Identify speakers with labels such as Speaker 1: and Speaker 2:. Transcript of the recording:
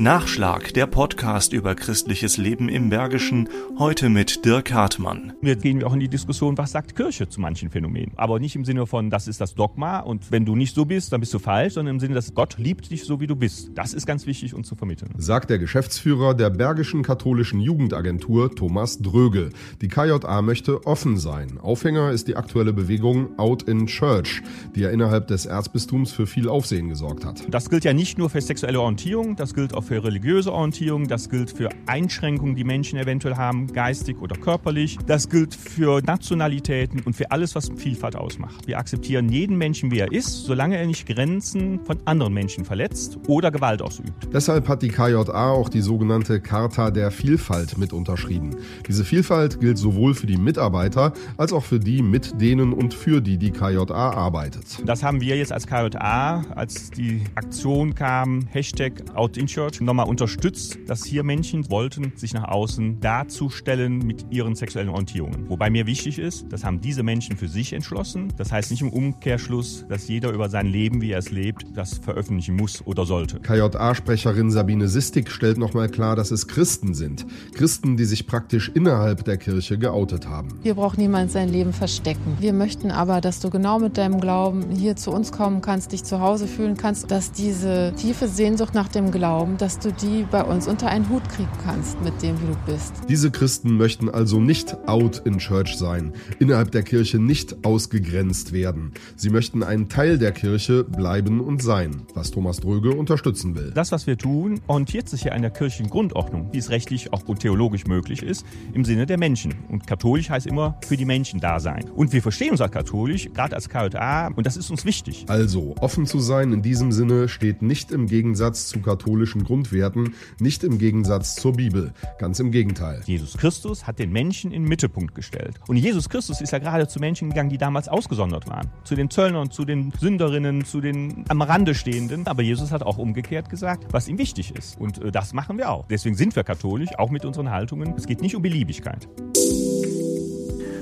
Speaker 1: Nachschlag, der Podcast über christliches Leben im Bergischen, heute mit Dirk Hartmann.
Speaker 2: Wir gehen auch in die Diskussion, was sagt Kirche zu manchen Phänomenen. Aber nicht im Sinne von, das ist das Dogma und wenn du nicht so bist, dann bist du falsch, sondern im Sinne, dass Gott liebt dich so, wie du bist. Das ist ganz wichtig, uns zu vermitteln.
Speaker 3: Sagt der Geschäftsführer der Bergischen Katholischen Jugendagentur Thomas Dröge. Die KJA möchte offen sein. Aufhänger ist die aktuelle Bewegung Out in Church, die ja innerhalb des Erzbistums für viel Aufsehen gesorgt hat.
Speaker 2: Das gilt ja nicht nur für sexuelle Orientierung, das gilt auch für religiöse Orientierung, das gilt für Einschränkungen, die Menschen eventuell haben, geistig oder körperlich. Das gilt für Nationalitäten und für alles, was Vielfalt ausmacht. Wir akzeptieren jeden Menschen, wie er ist, solange er nicht Grenzen von anderen Menschen verletzt oder Gewalt ausübt.
Speaker 3: Deshalb hat die KJA auch die sogenannte Charta der Vielfalt mit unterschrieben. Diese Vielfalt gilt sowohl für die Mitarbeiter als auch für die, mit denen und für die die KJA arbeitet.
Speaker 2: Das haben wir jetzt als KJA, als die Aktion kam, Hashtag Out nochmal unterstützt, dass hier Menschen wollten, sich nach außen darzustellen mit ihren sexuellen Orientierungen. Wobei mir wichtig ist, das haben diese Menschen für sich entschlossen. Das heißt nicht im Umkehrschluss, dass jeder über sein Leben, wie er es lebt, das veröffentlichen muss oder sollte.
Speaker 3: KJA-Sprecherin Sabine Sistig stellt nochmal klar, dass es Christen sind. Christen, die sich praktisch innerhalb der Kirche geoutet haben.
Speaker 4: Hier braucht niemand sein Leben verstecken. Wir möchten aber, dass du genau mit deinem Glauben hier zu uns kommen kannst, dich zu Hause fühlen kannst, dass diese tiefe Sehnsucht nach dem Glauben, dass du die bei uns unter einen Hut kriegen kannst mit dem, wie du bist.
Speaker 3: Diese Christen möchten also nicht out in Church sein, innerhalb der Kirche nicht ausgegrenzt werden. Sie möchten ein Teil der Kirche bleiben und sein, was Thomas Dröge unterstützen will.
Speaker 2: Das, was wir tun, orientiert sich ja an der kirchlichen Grundordnung, wie es rechtlich auch theologisch möglich ist, im Sinne der Menschen. Und katholisch heißt immer für die Menschen da sein. Und wir verstehen uns als katholisch, gerade als KJA, und das ist uns wichtig.
Speaker 3: Also, offen zu sein in diesem Sinne steht nicht im Gegensatz zu katholischen Grundwerten, nicht im Gegensatz zur Bibel. Ganz im Gegenteil.
Speaker 2: Jesus Christus hat den Menschen in den Mittelpunkt gestellt. Und Jesus Christus ist ja gerade zu Menschen gegangen, die damals ausgesondert waren. Zu den Zöllnern, zu den Sünderinnen, zu den am Rande stehenden. Aber Jesus hat auch umgekehrt gesagt, was ihm wichtig ist. Und äh, das machen wir auch. Deswegen sind wir katholisch, auch mit unseren Haltungen. Es geht nicht um Beliebigkeit.